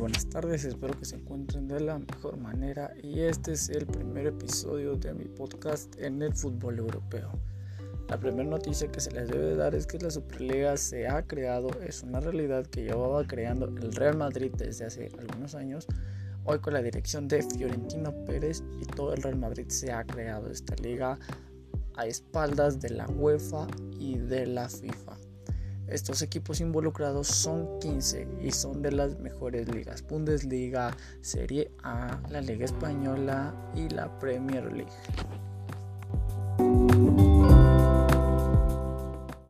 buenas tardes, espero que se encuentren de la mejor manera y este es el primer episodio de mi podcast en el fútbol europeo. La primera noticia que se les debe dar es que la Superliga se ha creado, es una realidad que llevaba creando el Real Madrid desde hace algunos años. Hoy con la dirección de Fiorentino Pérez y todo el Real Madrid se ha creado esta liga a espaldas de la UEFA y de la FIFA. Estos equipos involucrados son 15 y son de las mejores ligas. Bundesliga, Serie A, la Liga Española y la Premier League.